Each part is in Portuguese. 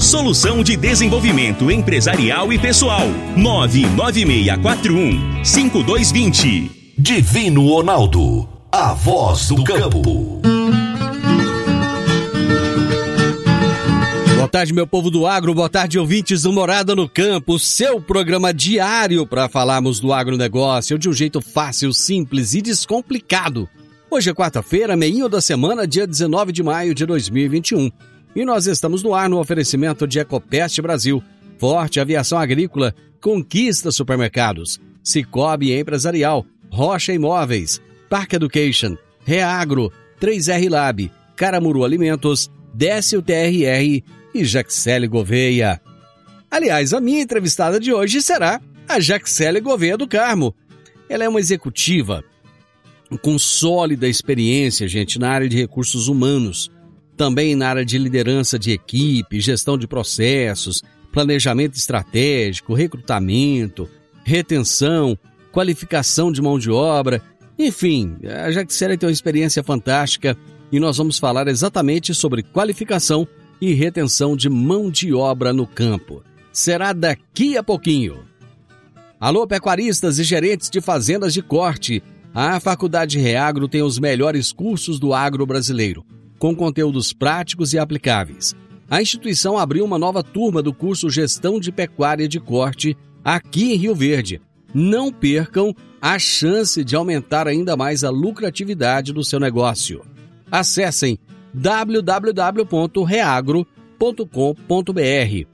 solução de desenvolvimento empresarial e pessoal. 99641 5220. Divino Ronaldo. A voz do campo. Boa tarde, meu povo do agro, boa tarde, ouvintes do Morada no Campo, seu programa diário para falarmos do agronegócio de um jeito fácil, simples e descomplicado. Hoje é quarta-feira, meio da semana, dia 19 de maio de 2021. E nós estamos no ar no oferecimento de Ecopest Brasil, Forte Aviação Agrícola, Conquista Supermercados, Cicobi Empresarial, Rocha Imóveis, Park Education, Reagro, 3R Lab, Caramuru Alimentos, Décio TRR e Jaxele Gouveia. Aliás, a minha entrevistada de hoje será a Jaxele Gouveia do Carmo. Ela é uma executiva com sólida experiência, gente, na área de recursos humanos, também na área de liderança de equipe, gestão de processos, planejamento estratégico, recrutamento, retenção, qualificação de mão de obra, enfim, a Jaxele tem uma experiência fantástica e nós vamos falar exatamente sobre qualificação e retenção de mão de obra no campo. Será daqui a pouquinho. Alô, pecuaristas e gerentes de fazendas de corte. A Faculdade Reagro tem os melhores cursos do agro brasileiro, com conteúdos práticos e aplicáveis. A instituição abriu uma nova turma do curso Gestão de Pecuária de Corte aqui em Rio Verde. Não percam a chance de aumentar ainda mais a lucratividade do seu negócio. Acessem www.reagro.com.br.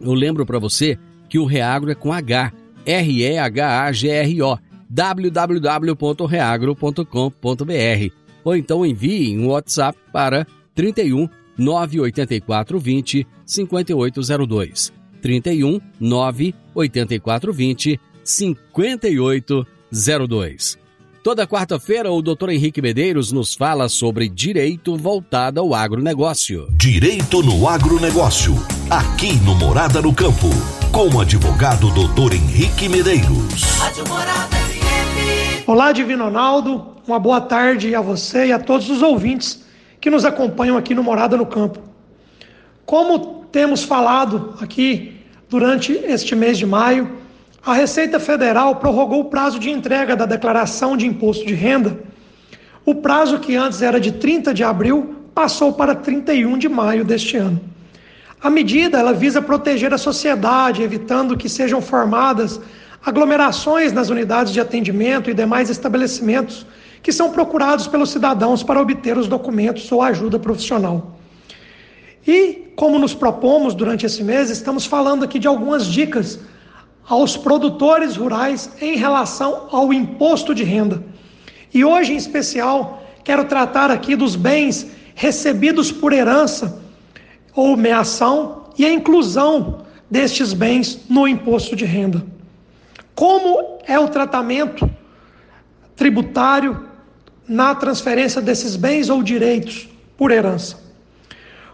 Eu lembro para você que o Reagro é com H, R-E-H-A-G-R-O, www.reagro.com.br. Ou então envie um WhatsApp para 31 984 20 5802. 31 984 20 5802. Toda quarta-feira, o Dr. Henrique Medeiros nos fala sobre direito voltado ao agronegócio. Direito no agronegócio. Aqui no Morada no Campo. Com o advogado Dr. Henrique Medeiros. Rádio Morada. Olá, Divino Ronaldo. Uma boa tarde a você e a todos os ouvintes que nos acompanham aqui no Morada no Campo. Como temos falado aqui durante este mês de maio, a Receita Federal prorrogou o prazo de entrega da declaração de imposto de renda. O prazo que antes era de 30 de abril passou para 31 de maio deste ano. A medida ela visa proteger a sociedade, evitando que sejam formadas aglomerações nas unidades de atendimento e demais estabelecimentos que são procurados pelos cidadãos para obter os documentos ou ajuda profissional. E, como nos propomos durante esse mês, estamos falando aqui de algumas dicas aos produtores rurais em relação ao imposto de renda. E hoje, em especial, quero tratar aqui dos bens recebidos por herança ou meação e a inclusão destes bens no imposto de renda. Como é o tratamento tributário na transferência desses bens ou direitos por herança?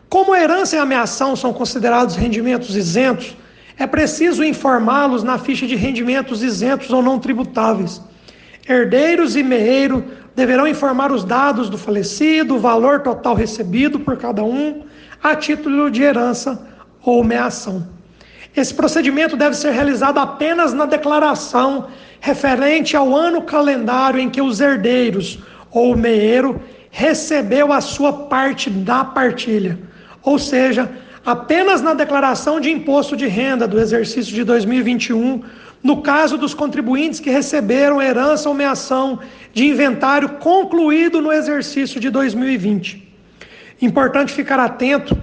Como a herança e a meação são considerados rendimentos isentos, é preciso informá-los na ficha de rendimentos isentos ou não tributáveis. Herdeiros e meeiro deverão informar os dados do falecido, o valor total recebido por cada um, a título de herança ou meação. Esse procedimento deve ser realizado apenas na declaração referente ao ano calendário em que os herdeiros ou o meeiro recebeu a sua parte da partilha, ou seja, apenas na declaração de imposto de renda do exercício de 2021, no caso dos contribuintes que receberam herança ou meação de inventário concluído no exercício de 2020. Importante ficar atento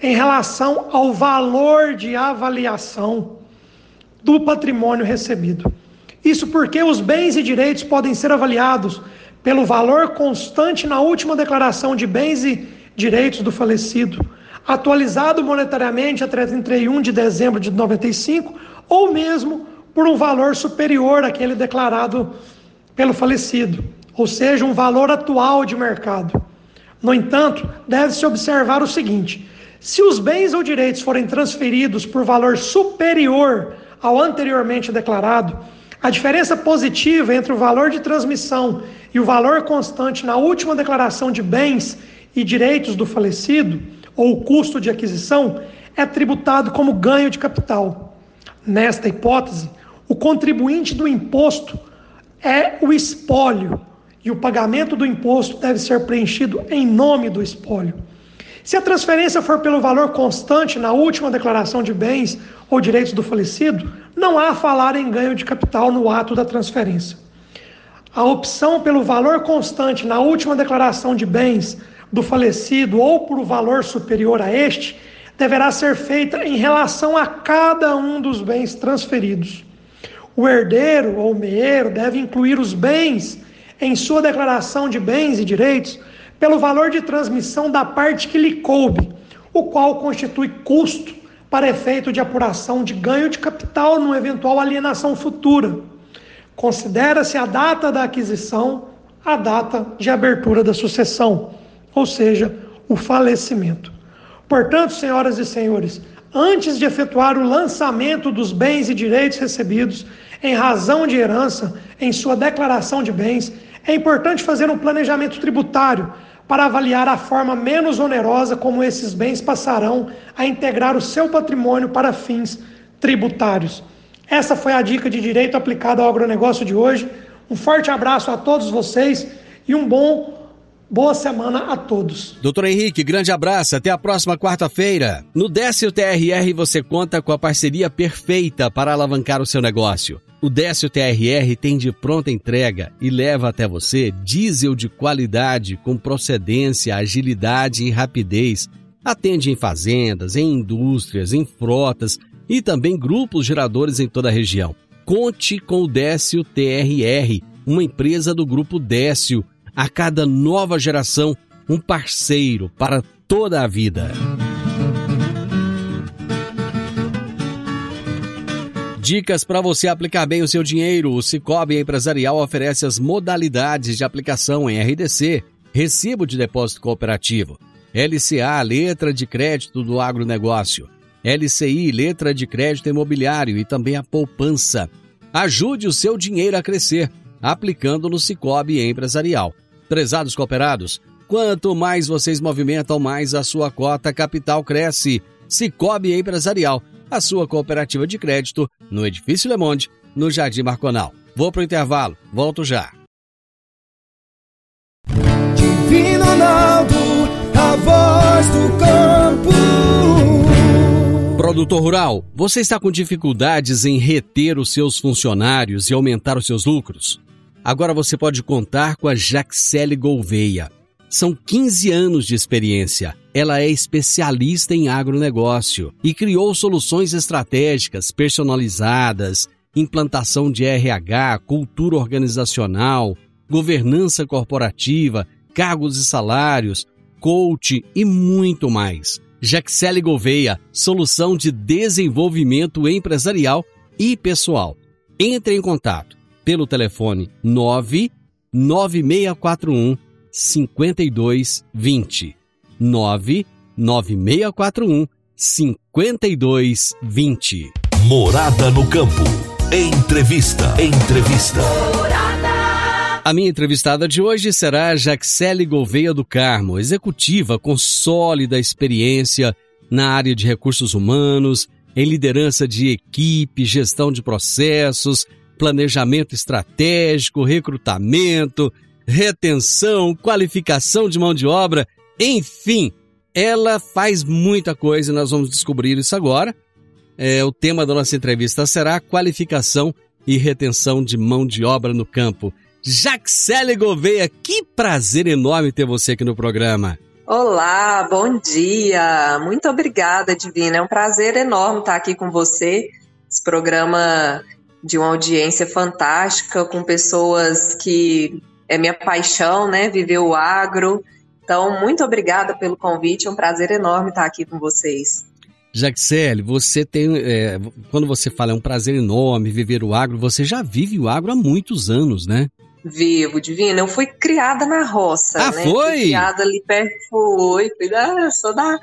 em relação ao valor de avaliação do patrimônio recebido. Isso porque os bens e direitos podem ser avaliados pelo valor constante na última declaração de bens e direitos do falecido, atualizado monetariamente até 31 de dezembro de 95, ou mesmo por um valor superior àquele declarado pelo falecido, ou seja, um valor atual de mercado. No entanto, deve-se observar o seguinte: se os bens ou direitos forem transferidos por valor superior ao anteriormente declarado, a diferença positiva entre o valor de transmissão e o valor constante na última declaração de bens e direitos do falecido, ou o custo de aquisição, é tributado como ganho de capital. Nesta hipótese, o contribuinte do imposto é o espólio e o pagamento do imposto deve ser preenchido em nome do espólio. Se a transferência for pelo valor constante na última declaração de bens ou direitos do falecido, não há falar em ganho de capital no ato da transferência. A opção pelo valor constante na última declaração de bens do falecido ou por valor superior a este deverá ser feita em relação a cada um dos bens transferidos. O herdeiro ou meeiro deve incluir os bens em sua declaração de bens e direitos pelo valor de transmissão da parte que lhe coube, o qual constitui custo para efeito de apuração de ganho de capital numa eventual alienação futura. Considera-se a data da aquisição a data de abertura da sucessão, ou seja, o falecimento. Portanto, senhoras e senhores, antes de efetuar o lançamento dos bens e direitos recebidos em razão de herança em sua declaração de bens, é importante fazer um planejamento tributário para avaliar a forma menos onerosa como esses bens passarão a integrar o seu patrimônio para fins tributários. Essa foi a dica de direito aplicado ao agronegócio de hoje. Um forte abraço a todos vocês e um bom Boa semana a todos. Doutor Henrique, grande abraço. Até a próxima quarta-feira. No Décio TRR você conta com a parceria perfeita para alavancar o seu negócio. O Décio TRR tem de pronta entrega e leva até você diesel de qualidade com procedência, agilidade e rapidez. Atende em fazendas, em indústrias, em frotas e também grupos geradores em toda a região. Conte com o Décio TRR, uma empresa do grupo Décio a cada nova geração um parceiro para toda a vida. Dicas para você aplicar bem o seu dinheiro. O Cicobi Empresarial oferece as modalidades de aplicação em RDC, Recibo de Depósito Cooperativo, LCA, Letra de Crédito do Agronegócio, LCI, Letra de Crédito Imobiliário e também a poupança. Ajude o seu dinheiro a crescer aplicando no Cicobi Empresarial. Prezados cooperados, quanto mais vocês movimentam, mais a sua cota capital cresce. Cicobi Empresarial, a sua cooperativa de crédito, no Edifício Le Monde, no Jardim Marconal. Vou pro intervalo, volto já. Divino Ronaldo, a voz do campo. Produtor Rural, você está com dificuldades em reter os seus funcionários e aumentar os seus lucros? Agora você pode contar com a Jaxele Gouveia. São 15 anos de experiência. Ela é especialista em agronegócio e criou soluções estratégicas personalizadas, implantação de RH, cultura organizacional, governança corporativa, cargos e salários, coach e muito mais. Jaxele Gouveia, solução de desenvolvimento empresarial e pessoal. Entre em contato pelo telefone 99641 5220. 99641 5220. Morada no campo. Entrevista. Entrevista. A minha entrevistada de hoje será Jaxele Gouveia do Carmo, executiva com sólida experiência na área de recursos humanos, em liderança de equipe, gestão de processos, planejamento estratégico, recrutamento, retenção, qualificação de mão de obra, enfim, ela faz muita coisa e nós vamos descobrir isso agora. É, o tema da nossa entrevista será qualificação e retenção de mão de obra no campo. Jaxele Gouveia, que prazer enorme ter você aqui no programa. Olá, bom dia. Muito obrigada, Divina. É um prazer enorme estar aqui com você. Esse programa de uma audiência fantástica, com pessoas que é minha paixão, né? Viver o agro. Então, muito obrigada pelo convite. É um prazer enorme estar aqui com vocês. Jaxele, você tem. É, quando você fala é um prazer enorme viver o agro, você já vive o agro há muitos anos, né? Vivo, Divina. Eu fui criada na roça, ah, né? foi? Fui criada ali perto. Fui, fui da, sou da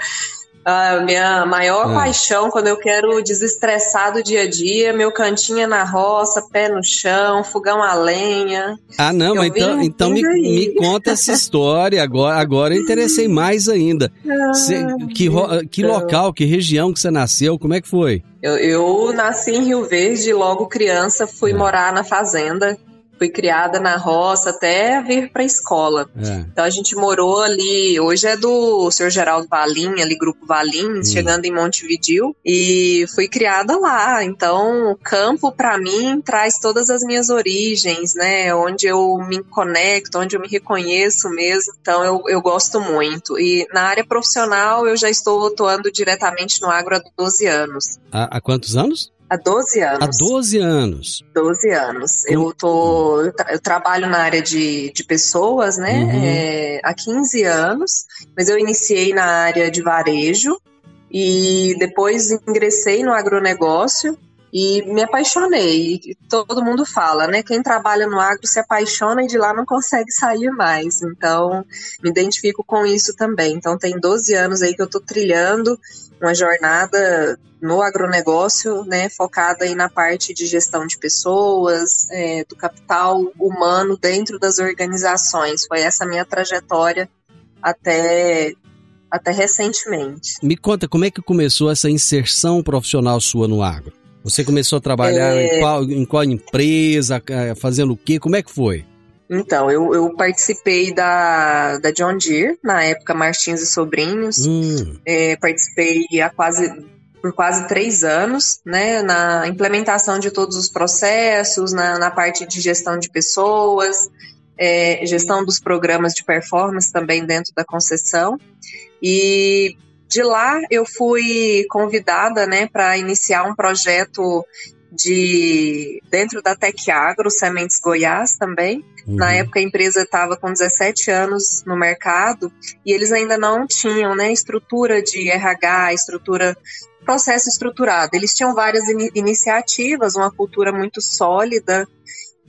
a minha maior ah. paixão quando eu quero desestressar do dia a dia, meu cantinho é na roça, pé no chão, fogão a lenha. Ah, não, mas então, então me, me, conta essa história. Agora, agora eu interessei mais ainda. Ah, Cê, que, que então. local, que região que você nasceu? Como é que foi? Eu, eu nasci em Rio Verde, logo criança fui ah. morar na fazenda fui criada na roça até vir para a escola. É. Então a gente morou ali, hoje é do Sr. Geraldo Valim, ali Grupo Valim, hum. chegando em Montevidil, e fui criada lá. Então o campo para mim traz todas as minhas origens, né? Onde eu me conecto, onde eu me reconheço mesmo. Então eu, eu gosto muito. E na área profissional eu já estou atuando diretamente no agro há 12 anos. Há, há quantos anos? Há 12 anos. Há 12 anos. 12 anos. Eu tô. Eu, tra eu trabalho na área de, de pessoas, né? Uhum. É, há 15 anos, mas eu iniciei na área de varejo e depois ingressei no agronegócio e me apaixonei. Todo mundo fala, né? Quem trabalha no agro se apaixona e de lá não consegue sair mais. Então, me identifico com isso também. Então, tem 12 anos aí que eu tô trilhando uma jornada no agronegócio, né, focada aí na parte de gestão de pessoas, é, do capital humano dentro das organizações. Foi essa minha trajetória até até recentemente. Me conta como é que começou essa inserção profissional sua no agro? Você começou a trabalhar é... em, qual, em qual empresa, fazendo o quê? Como é que foi? Então, eu, eu participei da, da John Deere, na época Martins e Sobrinhos. Hum. É, participei há quase por quase três anos, né, na implementação de todos os processos, na, na parte de gestão de pessoas, é, gestão dos programas de performance também dentro da concessão. E de lá eu fui convidada, né, para iniciar um projeto de dentro da Tec Agro, Sementes Goiás também. Uhum. Na época a empresa estava com 17 anos no mercado e eles ainda não tinham, né, estrutura de RH, estrutura processo estruturado. Eles tinham várias in iniciativas, uma cultura muito sólida,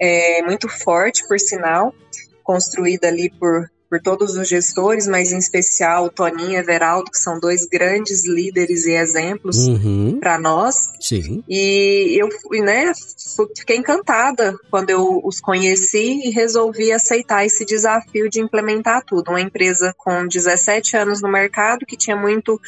é, muito forte, por sinal, construída ali por por todos os gestores, mas em especial o Toninho e Everaldo, que são dois grandes líderes e exemplos uhum. para nós. Sim. E eu né, fiquei encantada quando eu os conheci e resolvi aceitar esse desafio de implementar tudo. Uma empresa com 17 anos no mercado, que tinha muito,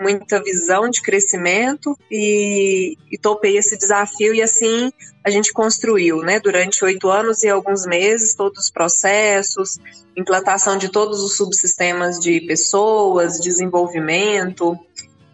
muita visão de crescimento e, e topei esse desafio e assim a gente construiu, né, durante oito anos e alguns meses, todos os processos, implantação de todos os subsistemas de pessoas, desenvolvimento,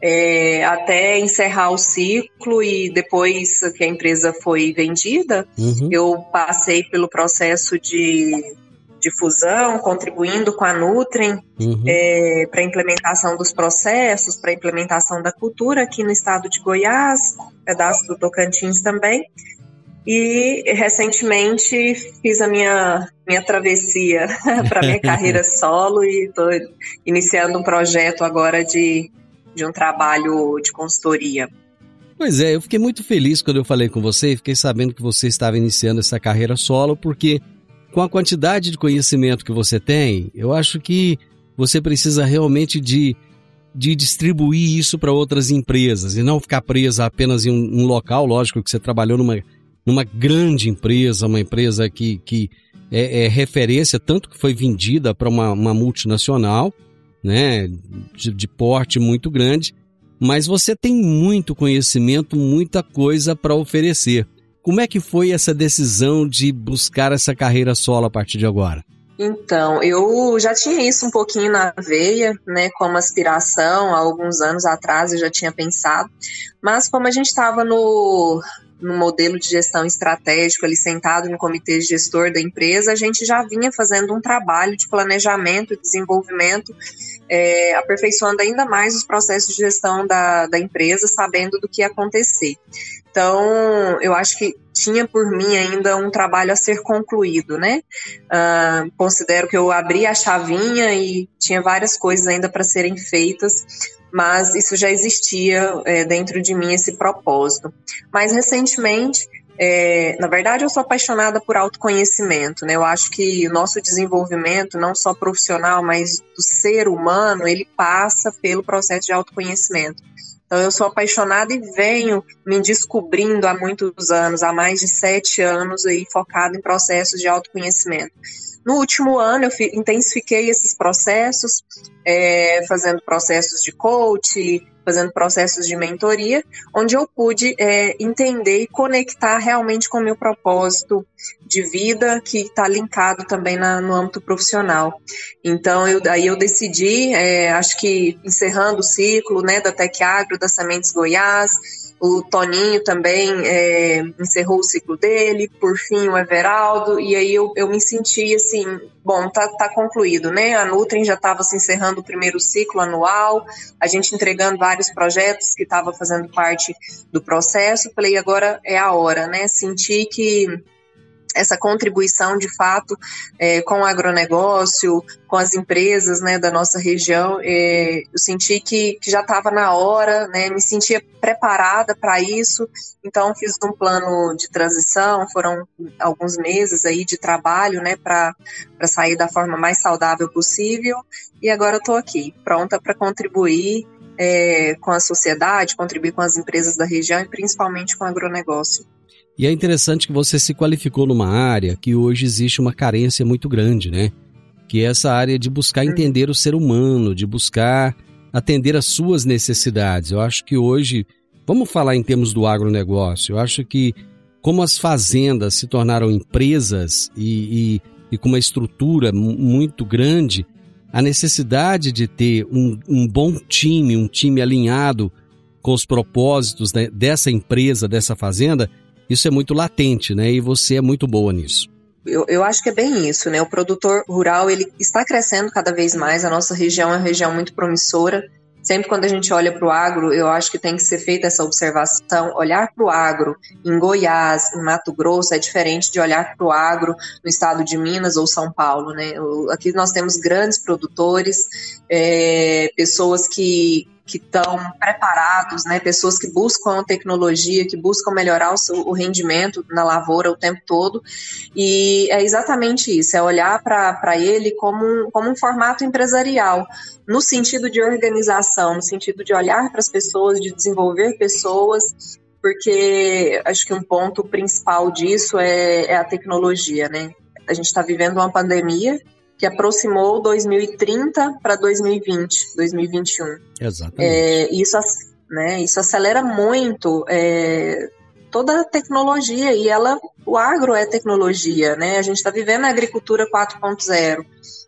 é, até encerrar o ciclo e depois que a empresa foi vendida, uhum. eu passei pelo processo de, de fusão, contribuindo com a Nutrem uhum. é, para a implementação dos processos, para a implementação da cultura aqui no estado de Goiás, pedaço do Tocantins também. E recentemente fiz a minha, minha travessia para minha carreira solo e estou iniciando um projeto agora de, de um trabalho de consultoria. Pois é, eu fiquei muito feliz quando eu falei com você e fiquei sabendo que você estava iniciando essa carreira solo, porque com a quantidade de conhecimento que você tem, eu acho que você precisa realmente de, de distribuir isso para outras empresas e não ficar presa apenas em um, um local. Lógico que você trabalhou numa numa grande empresa, uma empresa que, que é, é referência, tanto que foi vendida para uma, uma, multinacional, né, de, de, porte muito grande, mas você tem muito conhecimento, muita coisa para oferecer. Como é que foi essa decisão de buscar essa carreira solo a partir de agora? Então, eu já tinha isso um pouquinho na veia, né, como aspiração, há alguns anos atrás eu já tinha pensado, mas como a gente estava no, no modelo de gestão estratégico ali sentado no comitê gestor da empresa, a gente já vinha fazendo um trabalho de planejamento e desenvolvimento, é, aperfeiçoando ainda mais os processos de gestão da, da empresa, sabendo do que ia acontecer. Então, eu acho que tinha por mim ainda um trabalho a ser concluído, né? Uh, considero que eu abri a chavinha e tinha várias coisas ainda para serem feitas, mas isso já existia é, dentro de mim, esse propósito. Mais recentemente, é, na verdade, eu sou apaixonada por autoconhecimento, né? Eu acho que o nosso desenvolvimento, não só profissional, mas do ser humano, ele passa pelo processo de autoconhecimento. Então, eu sou apaixonada e venho me descobrindo há muitos anos, há mais de sete anos, aí, focada em processos de autoconhecimento. No último ano, eu intensifiquei esses processos, é, fazendo processos de coach, fazendo processos de mentoria, onde eu pude é, entender e conectar realmente com o meu propósito de vida, que está linkado também na, no âmbito profissional. Então, eu, aí eu decidi, é, acho que encerrando o ciclo né, da Tec Agro, da Sementes Goiás, o Toninho também é, encerrou o ciclo dele, por fim o Everaldo, e aí eu, eu me senti assim, bom, tá, tá concluído, né? A Nutrim já estava se encerrando o primeiro ciclo anual, a gente entregando vários projetos que estava fazendo parte do processo, falei, agora é a hora, né? Senti que essa contribuição de fato é, com o agronegócio, com as empresas né, da nossa região. É, eu senti que, que já estava na hora, né, me sentia preparada para isso, então fiz um plano de transição, foram alguns meses aí de trabalho né, para sair da forma mais saudável possível, e agora estou aqui, pronta para contribuir é, com a sociedade, contribuir com as empresas da região e principalmente com o agronegócio. E é interessante que você se qualificou numa área que hoje existe uma carência muito grande, né? Que é essa área de buscar uhum. entender o ser humano, de buscar atender às suas necessidades. Eu acho que hoje, vamos falar em termos do agronegócio, eu acho que como as fazendas se tornaram empresas e, e, e com uma estrutura muito grande, a necessidade de ter um, um bom time, um time alinhado com os propósitos né, dessa empresa, dessa fazenda, isso é muito latente, né? E você é muito boa nisso. Eu, eu, acho que é bem isso, né? O produtor rural ele está crescendo cada vez mais. A nossa região é uma região muito promissora. Sempre quando a gente olha para o agro, eu acho que tem que ser feita essa observação. Olhar para o agro em Goiás, em Mato Grosso, é diferente de olhar para o agro no estado de Minas ou São Paulo. Né? Aqui nós temos grandes produtores, é, pessoas que, que estão preparados, né, pessoas que buscam tecnologia, que buscam melhorar o, seu, o rendimento na lavoura o tempo todo. E é exatamente isso, é olhar para ele como um, como um formato empresarial, no sentido de organização, no sentido de olhar para as pessoas, de desenvolver pessoas, porque acho que um ponto principal disso é, é a tecnologia, né? A gente está vivendo uma pandemia que aproximou 2030 para 2020, 2021. Exatamente. É, isso, né, isso acelera muito é, toda a tecnologia e ela, o agro é tecnologia, né? A gente está vivendo a agricultura 4.0.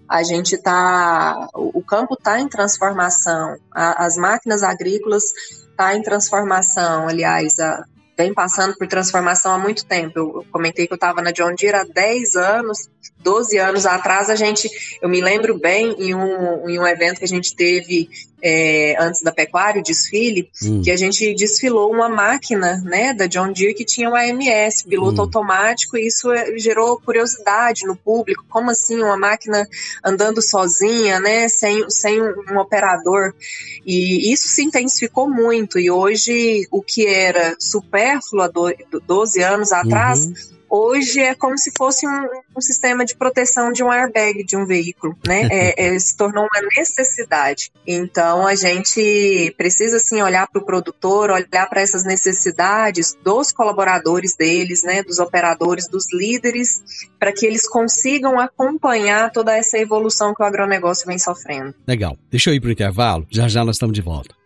A gente está, o campo está em transformação, a, as máquinas agrícolas estão tá em transformação. Aliás, a, vem passando por transformação há muito tempo. Eu comentei que eu estava na John Deere há 10 anos, 12 anos atrás, a gente, eu me lembro bem em um, em um evento que a gente teve é, antes da pecuária, o desfile, hum. que a gente desfilou uma máquina né, da John Deere que tinha um AMS, piloto hum. automático, e isso é, gerou curiosidade no público. Como assim uma máquina andando sozinha, né, sem, sem um operador? E isso se intensificou muito, e hoje o que era supérfluo há 12 anos atrás. Uhum hoje é como se fosse um, um, sistema de proteção de um airbag de um veículo, né? É, é, se tornou uma necessidade. Então a gente precisa sim olhar para o produtor, olhar para essas necessidades dos colaboradores deles, né? Dos operadores, dos líderes, para que eles consigam acompanhar toda essa evolução que o agronegócio vem sofrendo. Legal. Deixa eu ir para o intervalo. Já já nós estamos de volta.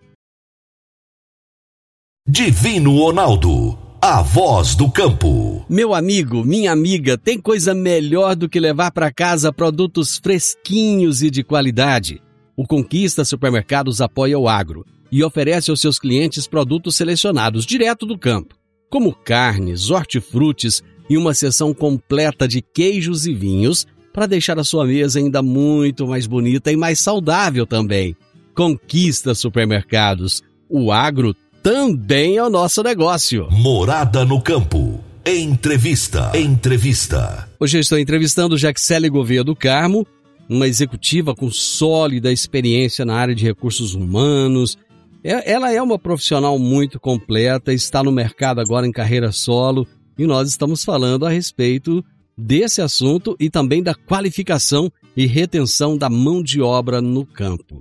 Divino Ronaldo, a voz do campo. Meu amigo, minha amiga, tem coisa melhor do que levar para casa produtos fresquinhos e de qualidade. O Conquista Supermercados apoia o agro e oferece aos seus clientes produtos selecionados direto do campo, como carnes, hortifrutis e uma seção completa de queijos e vinhos para deixar a sua mesa ainda muito mais bonita e mais saudável também. Conquista Supermercados. O agro também é o nosso negócio. Morada no campo. Entrevista. Entrevista. Hoje eu estou entrevistando Jaxele Gouveia do Carmo, uma executiva com sólida experiência na área de recursos humanos. É, ela é uma profissional muito completa, está no mercado agora em carreira solo e nós estamos falando a respeito desse assunto e também da qualificação e retenção da mão de obra no campo.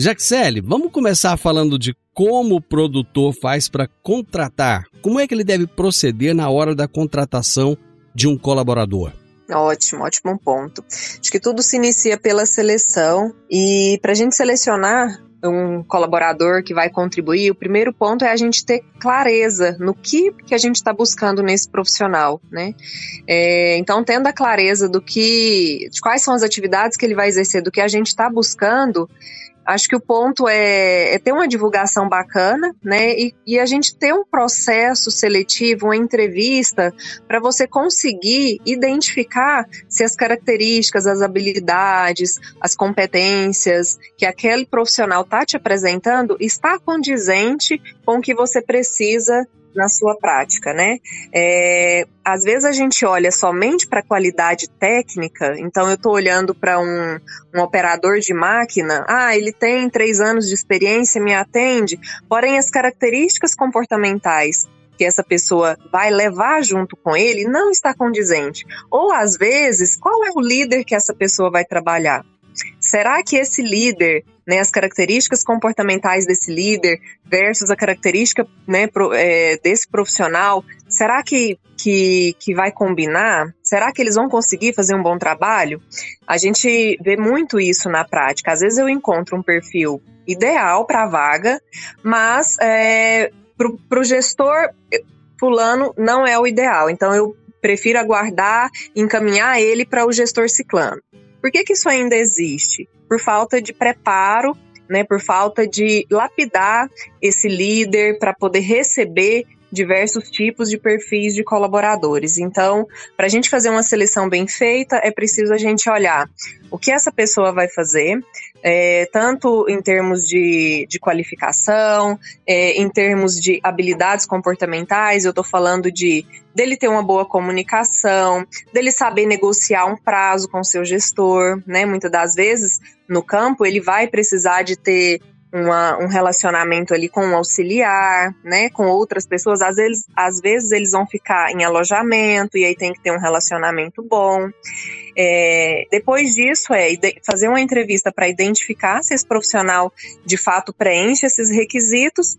Jaxele, vamos começar falando de como o produtor faz para contratar. Como é que ele deve proceder na hora da contratação de um colaborador? Ótimo, ótimo ponto. Acho que tudo se inicia pela seleção e para a gente selecionar um colaborador que vai contribuir, o primeiro ponto é a gente ter clareza no que, que a gente está buscando nesse profissional, né? É, então, tendo a clareza do que, de quais são as atividades que ele vai exercer, do que a gente está buscando, Acho que o ponto é, é ter uma divulgação bacana, né? E, e, a gente ter um processo seletivo, uma entrevista, para você conseguir identificar se as características, as habilidades, as competências que aquele profissional está te apresentando está condizente com o que você precisa na sua prática, né? É, às vezes a gente olha somente para a qualidade técnica, então eu estou olhando para um, um operador de máquina, ah, ele tem três anos de experiência, me atende, porém as características comportamentais que essa pessoa vai levar junto com ele não está condizente. Ou às vezes, qual é o líder que essa pessoa vai trabalhar? Será que esse líder, né, as características comportamentais desse líder versus a característica né, pro, é, desse profissional, será que, que, que vai combinar? Será que eles vão conseguir fazer um bom trabalho? A gente vê muito isso na prática. Às vezes eu encontro um perfil ideal para a vaga, mas é, para o gestor, fulano não é o ideal. Então eu prefiro aguardar, encaminhar ele para o gestor ciclano. Por que, que isso ainda existe? Por falta de preparo, né, por falta de lapidar esse líder para poder receber diversos tipos de perfis de colaboradores. Então, para a gente fazer uma seleção bem feita, é preciso a gente olhar o que essa pessoa vai fazer, é, tanto em termos de, de qualificação, é, em termos de habilidades comportamentais, eu estou falando de dele ter uma boa comunicação, dele saber negociar um prazo com seu gestor, né? Muitas das vezes no campo ele vai precisar de ter uma, um relacionamento ali com um auxiliar, né, com outras pessoas. Às vezes, às vezes eles vão ficar em alojamento e aí tem que ter um relacionamento bom. É, depois disso é fazer uma entrevista para identificar se esse profissional de fato preenche esses requisitos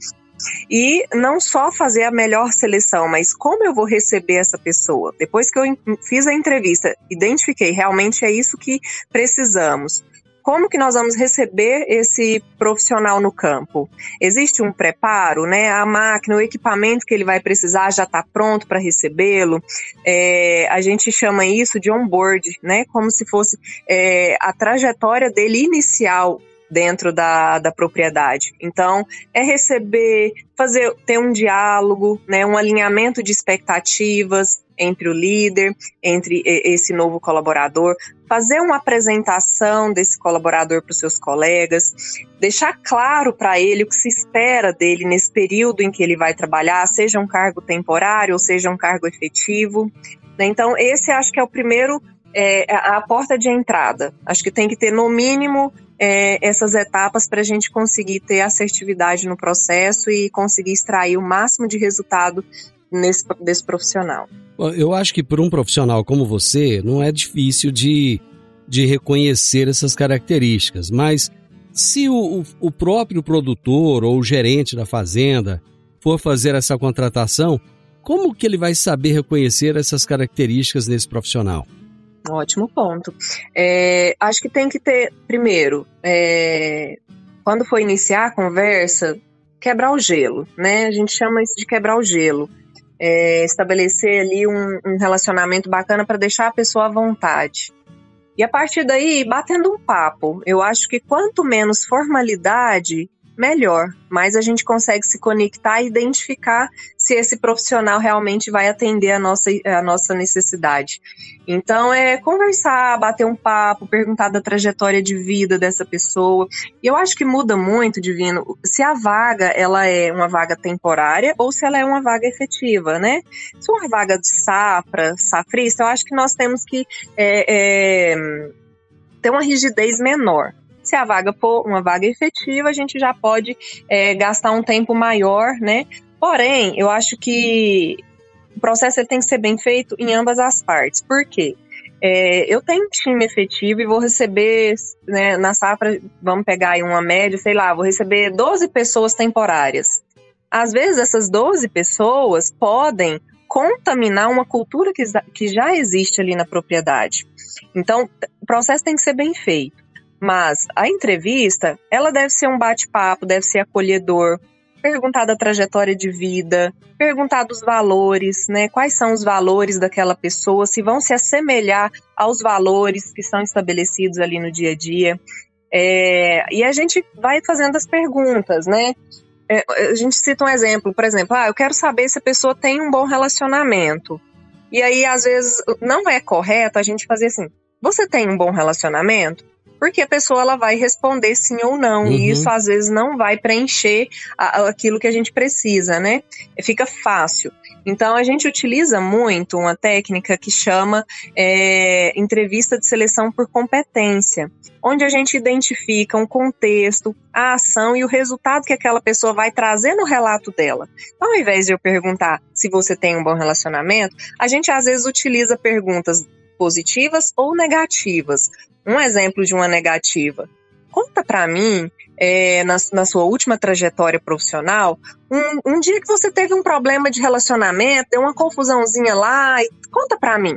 e não só fazer a melhor seleção, mas como eu vou receber essa pessoa. Depois que eu fiz a entrevista, identifiquei realmente é isso que precisamos como que nós vamos receber esse profissional no campo? Existe um preparo, né? A máquina, o equipamento que ele vai precisar já está pronto para recebê-lo. É, a gente chama isso de onboard, né? Como se fosse é, a trajetória dele inicial dentro da, da propriedade. Então, é receber, fazer, ter um diálogo, né, um alinhamento de expectativas, entre o líder, entre esse novo colaborador, fazer uma apresentação desse colaborador para os seus colegas, deixar claro para ele o que se espera dele nesse período em que ele vai trabalhar, seja um cargo temporário ou seja um cargo efetivo. Né? Então, esse acho que é o primeiro, é, a porta de entrada. Acho que tem que ter, no mínimo, é, essas etapas para a gente conseguir ter assertividade no processo e conseguir extrair o máximo de resultado nesse, desse profissional. Eu acho que para um profissional como você, não é difícil de, de reconhecer essas características, mas se o, o próprio produtor ou o gerente da fazenda for fazer essa contratação, como que ele vai saber reconhecer essas características nesse profissional? Ótimo ponto. É, acho que tem que ter, primeiro, é, quando for iniciar a conversa, quebrar o gelo, né? A gente chama isso de quebrar o gelo. É, estabelecer ali um, um relacionamento bacana para deixar a pessoa à vontade. E a partir daí, batendo um papo. Eu acho que quanto menos formalidade, melhor. Mais a gente consegue se conectar e identificar se esse profissional realmente vai atender a nossa, a nossa necessidade. Então, é conversar, bater um papo, perguntar da trajetória de vida dessa pessoa. E eu acho que muda muito, Divino, se a vaga ela é uma vaga temporária ou se ela é uma vaga efetiva, né? Se uma vaga de safra, safrista, eu acho que nós temos que é, é, ter uma rigidez menor. Se a vaga for uma vaga efetiva, a gente já pode é, gastar um tempo maior, né? Porém, eu acho que o processo ele tem que ser bem feito em ambas as partes. Por quê? É, eu tenho um time efetivo e vou receber, né, na safra, vamos pegar aí uma média, sei lá, vou receber 12 pessoas temporárias. Às vezes, essas 12 pessoas podem contaminar uma cultura que, que já existe ali na propriedade. Então, o processo tem que ser bem feito. Mas a entrevista, ela deve ser um bate-papo, deve ser acolhedor, perguntar da trajetória de vida, perguntar dos valores, né? Quais são os valores daquela pessoa, se vão se assemelhar aos valores que são estabelecidos ali no dia a dia. É, e a gente vai fazendo as perguntas, né? É, a gente cita um exemplo, por exemplo, ah, eu quero saber se a pessoa tem um bom relacionamento. E aí, às vezes, não é correto a gente fazer assim: você tem um bom relacionamento? Porque a pessoa ela vai responder sim ou não, uhum. e isso às vezes não vai preencher a, aquilo que a gente precisa, né? Fica fácil. Então a gente utiliza muito uma técnica que chama é, entrevista de seleção por competência, onde a gente identifica um contexto, a ação e o resultado que aquela pessoa vai trazer no relato dela. Então, ao invés de eu perguntar se você tem um bom relacionamento, a gente às vezes utiliza perguntas positivas ou negativas. Um exemplo de uma negativa. Conta para mim, é, na, na, sua última trajetória profissional, um, um, dia que você teve um problema de relacionamento, deu uma confusãozinha lá, conta para mim.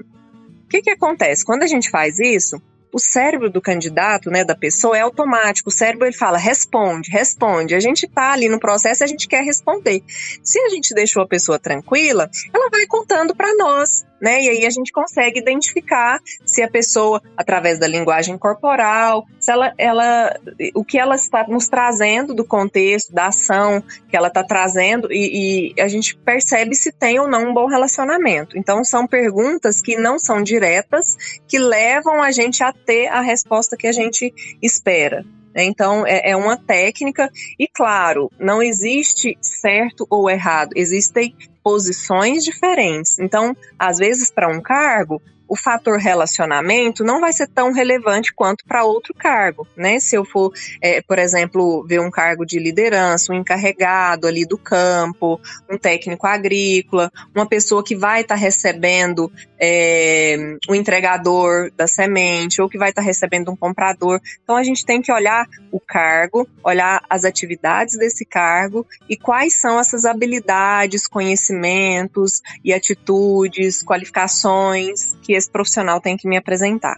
O que, que acontece? Quando a gente faz isso, o cérebro do candidato, né, da pessoa, é automático. O cérebro ele fala, responde, responde. A gente tá ali no processo a gente quer responder. Se a gente deixou a pessoa tranquila, ela vai contando para nós né? E aí a gente consegue identificar se a pessoa, através da linguagem corporal, se ela, ela o que ela está nos trazendo do contexto, da ação que ela está trazendo, e, e a gente percebe se tem ou não um bom relacionamento. Então, são perguntas que não são diretas, que levam a gente a ter a resposta que a gente espera. Então, é, é, uma técnica, e claro, não existe certo ou errado, existem posições diferentes. Então, às vezes, para um cargo, o fator relacionamento não vai ser tão relevante quanto para outro cargo, né? Se eu for, é, por exemplo, ver um cargo de liderança, um encarregado ali do campo, um técnico agrícola, uma pessoa que vai estar tá recebendo é, o entregador da semente ou que vai estar tá recebendo um comprador. Então a gente tem que olhar o cargo, olhar as atividades desse cargo e quais são essas habilidades, conhecimentos e atitudes, qualificações que esse profissional tem que me apresentar.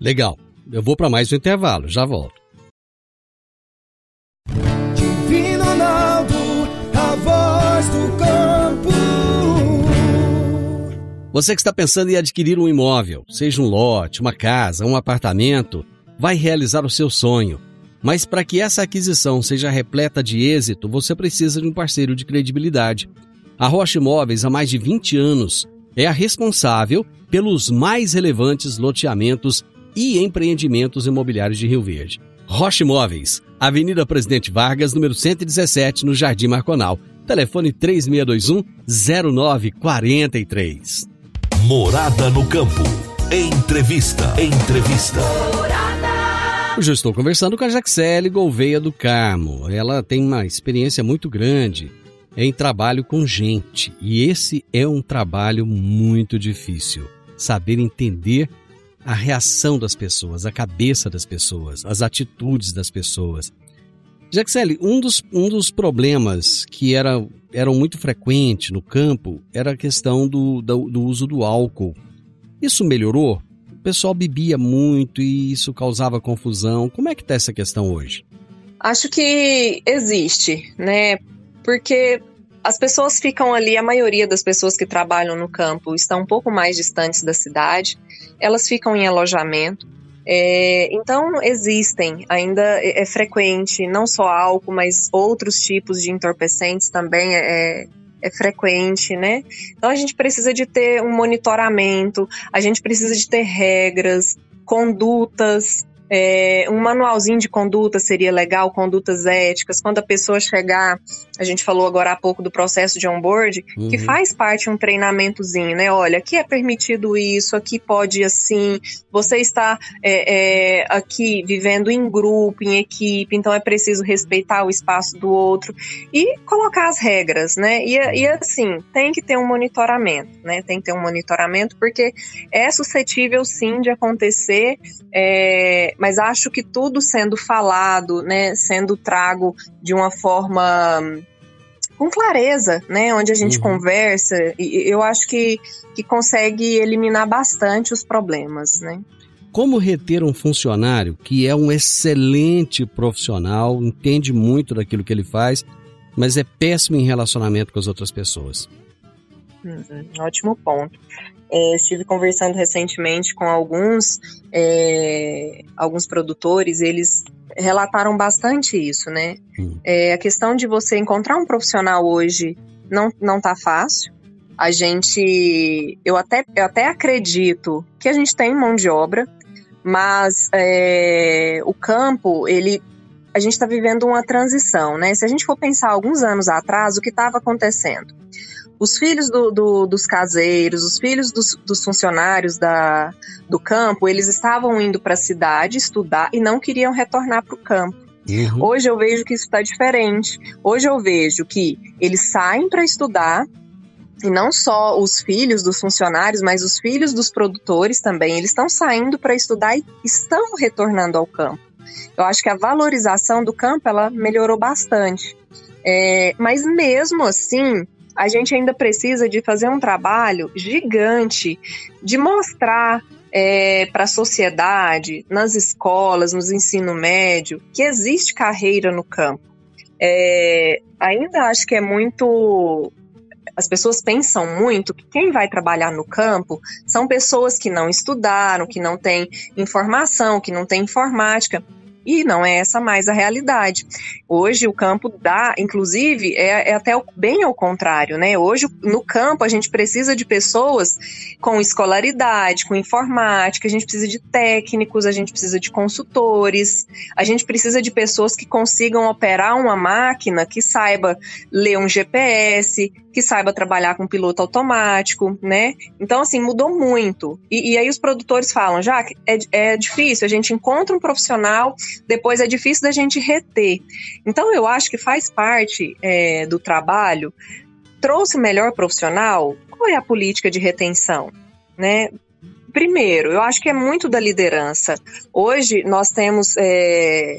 Legal. Eu vou para mais um intervalo, já volto. Divino Ronaldo, a voz do campo. Você que está pensando em adquirir um imóvel, seja um lote, uma casa, um apartamento, vai realizar o seu sonho. Mas para que essa aquisição seja repleta de êxito, você precisa de um parceiro de credibilidade. A Rocha Imóveis, há mais de 20 anos, é a responsável pelos mais relevantes loteamentos e empreendimentos imobiliários de Rio Verde. Rocha Imóveis, Avenida Presidente Vargas, número 117, no Jardim Marconal. Telefone 3621-0943. Morada no Campo. Entrevista. Entrevista. Hoje eu estou conversando com a Jaxele Gouveia do Carmo. Ela tem uma experiência muito grande em trabalho com gente e esse é um trabalho muito difícil saber entender a reação das pessoas, a cabeça das pessoas, as atitudes das pessoas. Jaxele, um dos, um dos problemas que era, eram muito frequentes no campo era a questão do, do, do uso do álcool. Isso melhorou? O pessoal bebia muito e isso causava confusão. Como é que está essa questão hoje? Acho que existe, né? Porque as pessoas ficam ali, a maioria das pessoas que trabalham no campo estão um pouco mais distantes da cidade, elas ficam em alojamento. É, então existem, ainda é, é, frequente, não só álcool, mas outros tipos de entorpecentes também é, é frequente, né? Então a gente precisa de ter um monitoramento, a gente precisa de ter regras, condutas, é, um manualzinho de conduta seria legal, condutas éticas. Quando a pessoa chegar, a gente falou agora há pouco do processo de onboard, uhum. que faz parte um treinamentozinho, né? Olha, aqui é permitido isso, aqui pode assim. Você está é, é, aqui vivendo em grupo, em equipe, então é preciso respeitar o espaço do outro e colocar as regras, né? E, e assim, tem que ter um monitoramento, né? Tem que ter um monitoramento porque é suscetível sim de acontecer. Mas acho que tudo sendo falado, né, sendo trago de uma forma com clareza, né, onde a gente uhum. conversa, e eu acho que, que consegue eliminar bastante os problemas, né. Como reter um funcionário que é um excelente profissional, entende muito daquilo que ele faz, mas é péssimo em relacionamento com as outras pessoas? Uhum, ótimo ponto. É, estive conversando recentemente com alguns, é, alguns produtores, eles relataram bastante isso, né? Hum. É, a questão de você encontrar um profissional hoje não, não tá fácil. A gente, eu até, eu até acredito que a gente tem mão de obra, mas é, o campo, ele a gente está vivendo uma transição, né? Se a gente for pensar alguns anos atrás, o que estava acontecendo? Os filhos do, do, dos caseiros, os filhos dos, dos, funcionários da, do campo, eles estavam indo para a cidade estudar e não queriam retornar para o campo. Uhum. Hoje eu vejo que isso está diferente. Hoje eu vejo que eles saem para estudar, e não só os filhos dos funcionários, mas os filhos dos produtores também, eles estão saindo para estudar e estão retornando ao campo. Eu acho que a valorização do campo ela melhorou bastante. É, mas mesmo assim, a gente ainda precisa de fazer um trabalho gigante de mostrar é, para a sociedade, nas escolas, nos ensino médio, que existe carreira no campo. É, ainda acho que é muito. As pessoas pensam muito que quem vai trabalhar no campo são pessoas que não estudaram, que não têm informação, que não têm informática. E não é essa mais a realidade. Hoje o campo dá, inclusive, é, é até bem ao contrário, né? Hoje no campo a gente precisa de pessoas com escolaridade, com informática, a gente precisa de técnicos, a gente precisa de consultores, a gente precisa de pessoas que consigam operar uma máquina que saiba ler um GPS, que saiba trabalhar com piloto automático, né? Então, assim, mudou muito. E, e aí os produtores falam, já é, é difícil, a gente encontra um profissional, depois é difícil da gente reter. Então, eu acho que faz parte é, do trabalho. Trouxe melhor profissional? Qual é a política de retenção? Né? Primeiro, eu acho que é muito da liderança. Hoje nós temos é,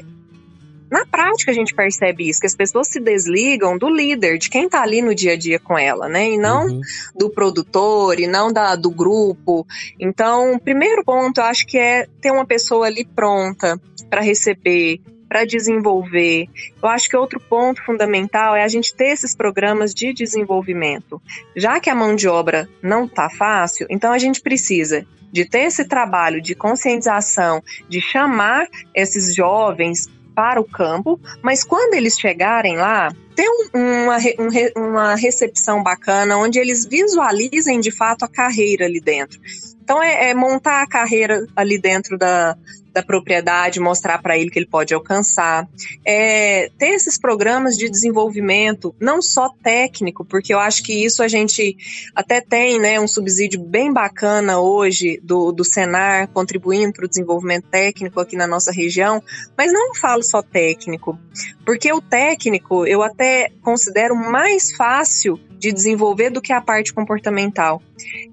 na prática a gente percebe isso, que as pessoas se desligam do líder, de quem está ali no dia a dia com ela, né? E não uhum. do produtor, e não da, do grupo. Então, primeiro ponto, eu acho que é ter uma pessoa ali pronta para receber, para desenvolver. Eu acho que outro ponto fundamental é a gente ter esses programas de desenvolvimento. Já que a mão de obra não está fácil, então a gente precisa de ter esse trabalho de conscientização, de chamar esses jovens para o campo, mas quando eles chegarem lá, ter um, uma, um, uma recepção bacana, onde eles visualizem de fato a carreira ali dentro. Então, é, é montar a carreira ali dentro da, da propriedade, mostrar para ele que ele pode alcançar. É, ter esses programas de desenvolvimento, não só técnico, porque eu acho que isso a gente até tem né, um subsídio bem bacana hoje do, do Senar, contribuindo para o desenvolvimento técnico aqui na nossa região, mas não falo só técnico, porque o técnico eu até considero mais fácil de desenvolver do que a parte comportamental.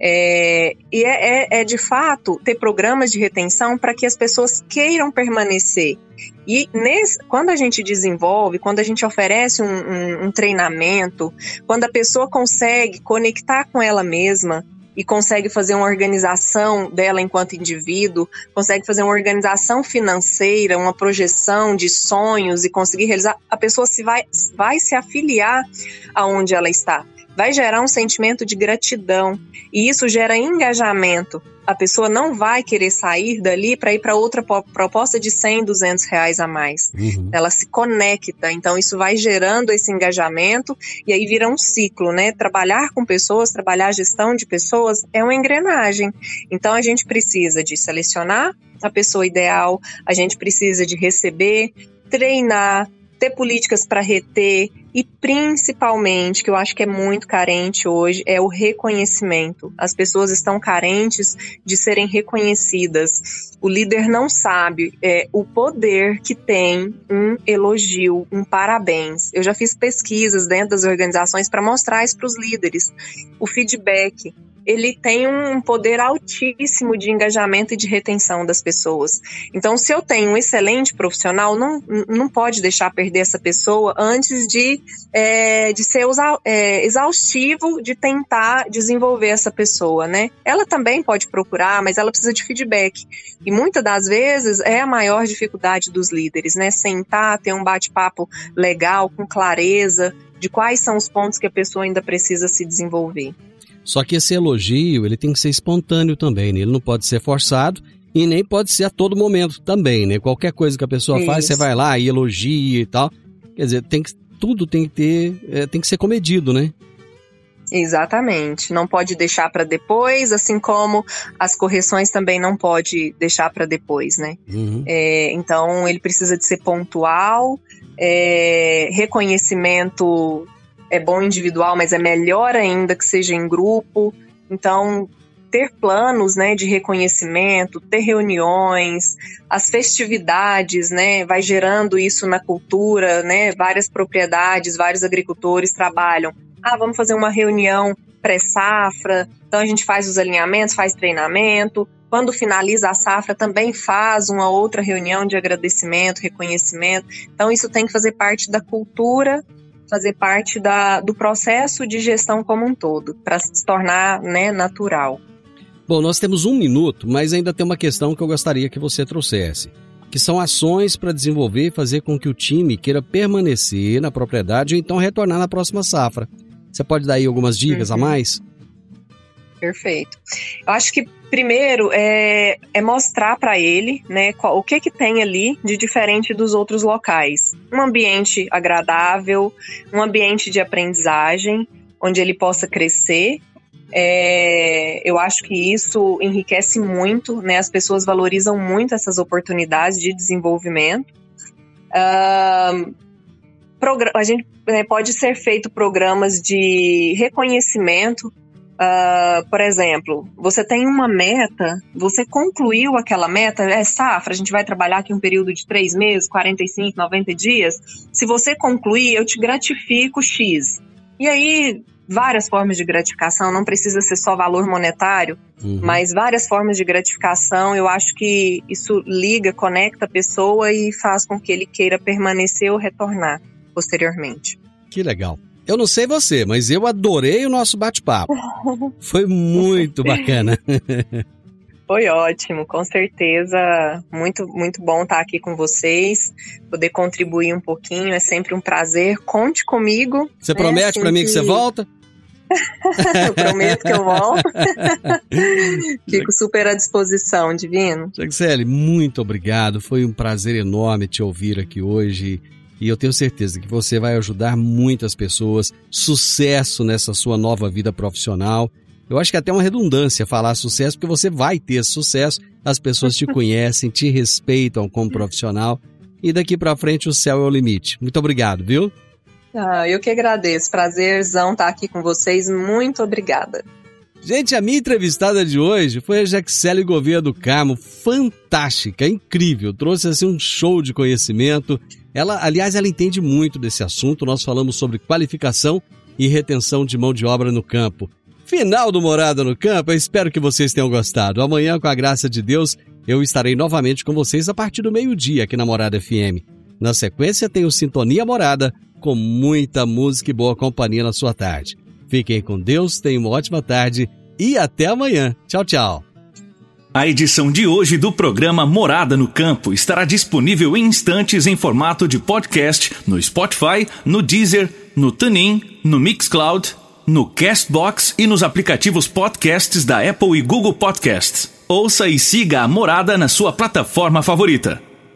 É, e é, é, é, de fato ter programas de retenção para que as pessoas queiram permanecer. E nesse, quando a gente desenvolve, quando a gente oferece um, um, um treinamento, quando a pessoa consegue conectar com ela mesma, e consegue fazer uma organização dela enquanto indivíduo, consegue fazer uma organização financeira, uma projeção de sonhos e conseguir realizar, a pessoa se vai, vai se afiliar aonde ela está. Vai gerar um sentimento de gratidão e isso gera engajamento a pessoa não vai querer sair dali para ir para outra proposta de 100, 200 reais a mais. Uhum. Ela se conecta, então isso vai gerando esse engajamento e aí vira um ciclo, né? Trabalhar com pessoas, trabalhar a gestão de pessoas é uma engrenagem. Então a gente precisa de selecionar a pessoa ideal, a gente precisa de receber, treinar, ter políticas para reter e principalmente, que eu acho que é muito carente hoje, é o reconhecimento. As pessoas estão carentes de serem reconhecidas. O líder não sabe é, o poder que tem um elogio, um parabéns. Eu já fiz pesquisas dentro das organizações para mostrar isso para os líderes. O feedback, ele tem um poder altíssimo de engajamento e de retenção das pessoas. Então, se eu tenho um excelente profissional, não, não pode deixar perder essa pessoa antes de, é, de ser é, exaustivo de tentar desenvolver essa pessoa, né? Ela também pode procurar, mas ela precisa de feedback. E muitas das vezes é a maior dificuldade dos líderes, né? Sentar, ter um bate-papo legal, com clareza, de quais são os pontos que a pessoa ainda precisa se desenvolver. Só que esse elogio, ele tem que ser espontâneo também, né? Ele não pode ser forçado e nem pode ser a todo momento também, né? Qualquer coisa que a pessoa Isso. faz, você vai lá e elogia e tal. Quer dizer, tem que, tudo tem que ter, é, tem que ser comedido, né? Exatamente. Não pode deixar para depois, assim como as correções também não pode deixar para depois, né? Uhum. É, então ele precisa de ser pontual, é, reconhecimento é bom individual, mas é melhor ainda que seja em grupo. Então, ter planos, né, de reconhecimento, ter reuniões, as festividades, né, vai gerando isso na cultura, né, várias propriedades, vários agricultores trabalham. Ah, vamos fazer uma reunião pré-safra, então a gente faz os alinhamentos, faz treinamento. Quando finaliza a safra, também faz uma outra reunião de agradecimento, reconhecimento. Então, isso tem que fazer parte da cultura fazer parte da, do processo de gestão como um todo, para se tornar né, natural. Bom, nós temos um minuto, mas ainda tem uma questão que eu gostaria que você trouxesse, que são ações para desenvolver e fazer com que o time queira permanecer na propriedade ou então retornar na próxima safra. Você pode dar aí algumas dicas uhum. a mais? Perfeito. Eu acho que primeiro é, é mostrar para ele, né, qual, o que que tem ali de diferente dos outros locais. Um ambiente agradável, um ambiente de aprendizagem, onde ele possa crescer. É, eu acho que isso enriquece muito, né? As pessoas valorizam muito essas oportunidades de desenvolvimento. A gente né, pode ser feito programas de reconhecimento Uh, por exemplo, você tem uma meta, você concluiu aquela meta, é safra, a gente vai trabalhar aqui um período de três meses, 45, 90 dias. Se você concluir, eu te gratifico X. E aí, várias formas de gratificação, não precisa ser só valor monetário, uhum. mas várias formas de gratificação. Eu acho que isso liga, conecta a pessoa e faz com que ele queira permanecer ou retornar posteriormente. Que legal. Eu não sei você, mas eu adorei o nosso bate-papo. Foi muito bacana. Foi ótimo, com certeza. Muito, muito bom estar aqui com vocês, poder contribuir um pouquinho. É sempre um prazer. Conte comigo. Você né, promete assim para mim que... que você volta? eu prometo que eu volto. Fico super à disposição, Divino. Jaxele, muito obrigado. Foi um prazer enorme te ouvir aqui hoje e eu tenho certeza que você vai ajudar muitas pessoas. Sucesso nessa sua nova vida profissional. Eu acho que é até uma redundância falar sucesso, porque você vai ter sucesso. As pessoas te conhecem, te respeitam como profissional. E daqui para frente o céu é o limite. Muito obrigado, viu? Ah, eu que agradeço. Prazerzão estar aqui com vocês. Muito obrigada. Gente, a minha entrevistada de hoje foi a Jaxele Gouveia do Carmo. Fantástica, incrível. Trouxe assim um show de conhecimento ela, aliás, ela entende muito desse assunto. Nós falamos sobre qualificação e retenção de mão de obra no campo. Final do Morada no Campo, eu espero que vocês tenham gostado. Amanhã, com a graça de Deus, eu estarei novamente com vocês a partir do meio-dia aqui na Morada FM. Na sequência, tem o Sintonia Morada, com muita música e boa companhia na sua tarde. Fiquem com Deus, tenham uma ótima tarde e até amanhã. Tchau, tchau. A edição de hoje do programa Morada no Campo estará disponível em instantes em formato de podcast no Spotify, no Deezer, no TuneIn, no Mixcloud, no Castbox e nos aplicativos podcasts da Apple e Google Podcasts. Ouça e siga a Morada na sua plataforma favorita.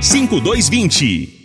5220.